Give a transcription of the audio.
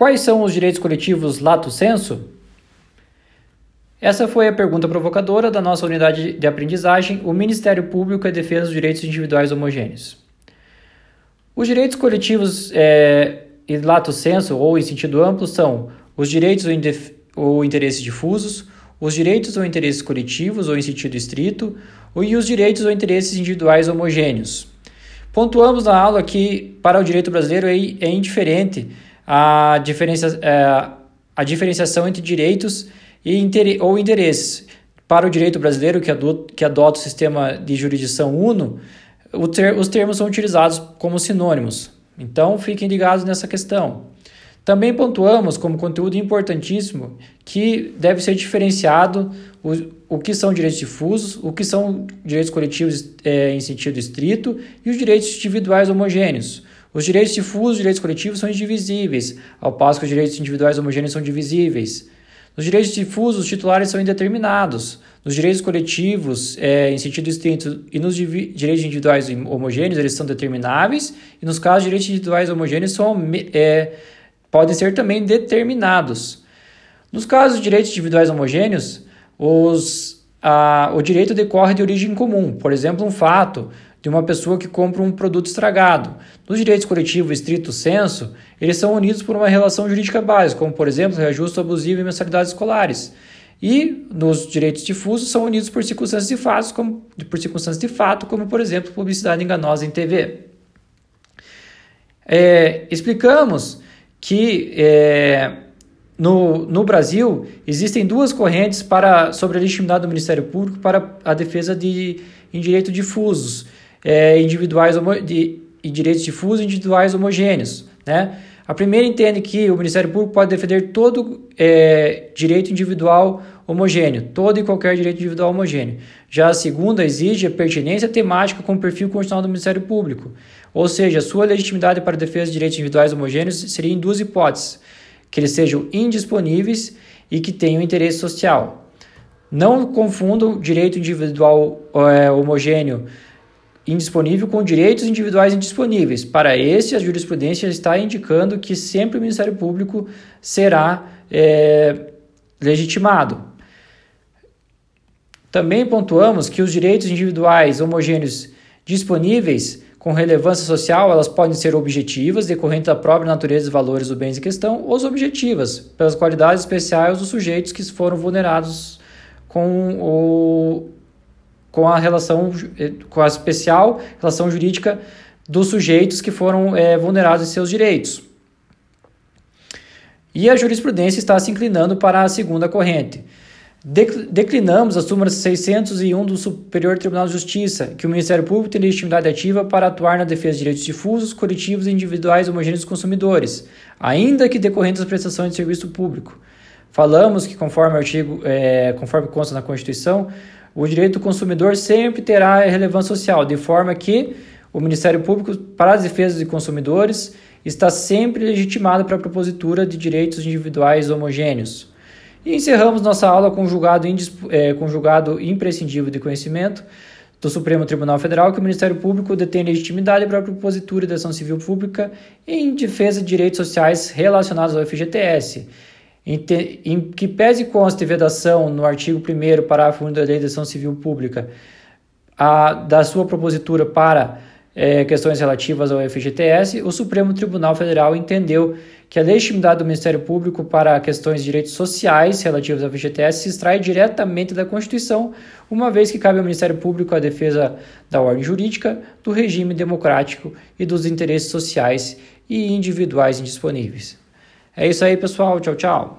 Quais são os direitos coletivos lato sensu? Essa foi a pergunta provocadora da nossa unidade de aprendizagem, o Ministério Público e Defesa dos Direitos Individuais Homogêneos. Os direitos coletivos é, em lato sensu ou em sentido amplo são os direitos ou, ou interesses difusos, os direitos ou interesses coletivos ou em sentido estrito, e os direitos ou interesses individuais homogêneos. Pontuamos na aula que, para o direito brasileiro, é, é indiferente a, diferencia, é, a diferenciação entre direitos e inter, ou interesses. Para o direito brasileiro, que adota, que adota o sistema de jurisdição uno, ter, os termos são utilizados como sinônimos. Então, fiquem ligados nessa questão. Também pontuamos como conteúdo importantíssimo que deve ser diferenciado o, o que são direitos difusos, o que são direitos coletivos é, em sentido estrito e os direitos individuais homogêneos. Os direitos difusos e direitos coletivos são indivisíveis, ao passo que os direitos individuais homogêneos são divisíveis. Nos direitos difusos, os titulares são indeterminados. Nos direitos coletivos, é, em sentido estrito, e nos direitos individuais homogêneos, eles são determináveis. E nos casos direitos individuais homogêneos, são, é, podem ser também determinados. Nos casos de direitos individuais homogêneos, os, a, o direito decorre de origem comum, por exemplo, um fato de uma pessoa que compra um produto estragado. Nos direitos coletivos estrito senso, eles são unidos por uma relação jurídica básica, como, por exemplo, reajuste abusivo e mensalidades escolares. E nos direitos difusos são unidos por circunstâncias de fato, como, por circunstâncias de fato, como por exemplo publicidade enganosa em TV. É, explicamos que é, no, no Brasil existem duas correntes para, sobre a legitimidade do Ministério Público para a defesa de, em direitos difusos, é, individuais de, e direitos difusos individuais homogêneos. Né? A primeira entende que o Ministério Público pode defender todo é, direito individual homogêneo, todo e qualquer direito individual homogêneo. Já a segunda exige a pertinência temática com o perfil constitucional do Ministério Público, ou seja, sua legitimidade para defesa de direitos individuais homogêneos seria em duas hipóteses: que eles sejam indisponíveis e que tenham interesse social. Não confundam direito individual é, homogêneo indisponível com direitos individuais indisponíveis. Para esse, a jurisprudência está indicando que sempre o Ministério Público será é, legitimado. Também pontuamos que os direitos individuais homogêneos disponíveis com relevância social, elas podem ser objetivas, decorrentes da própria natureza e valores dos bens em questão, ou subjetivas, pelas qualidades especiais dos sujeitos que foram vulnerados com o com a relação, eh, com a especial relação jurídica dos sujeitos que foram é, vulnerados em seus direitos. E a jurisprudência está se inclinando para a segunda corrente. Declinamos a súmula 601 do Superior Tribunal de Justiça, que o Ministério Público tem legitimidade ativa para atuar na defesa de direitos difusos, coletivos e individuais homogêneos dos consumidores, ainda que decorrentes das prestações de serviço público. Falamos que, conforme, artigo, é, conforme consta na Constituição, o direito do consumidor sempre terá relevância social, de forma que o Ministério Público, para as defesas de consumidores, está sempre legitimado para a propositura de direitos individuais homogêneos. E encerramos nossa aula com julgado, é, com julgado imprescindível de conhecimento do Supremo Tribunal Federal que o Ministério Público detém legitimidade para a propositura de ação civil pública em defesa de direitos sociais relacionados ao FGTS em que pese conste vedação no artigo 1 parágrafo 1 da Lei de Ação Civil Pública a, da sua propositura para é, questões relativas ao FGTS, o Supremo Tribunal Federal entendeu que a legitimidade do Ministério Público para questões de direitos sociais relativos ao FGTS se extrai diretamente da Constituição, uma vez que cabe ao Ministério Público a defesa da ordem jurídica, do regime democrático e dos interesses sociais e individuais indisponíveis. É isso aí, pessoal. Tchau, tchau.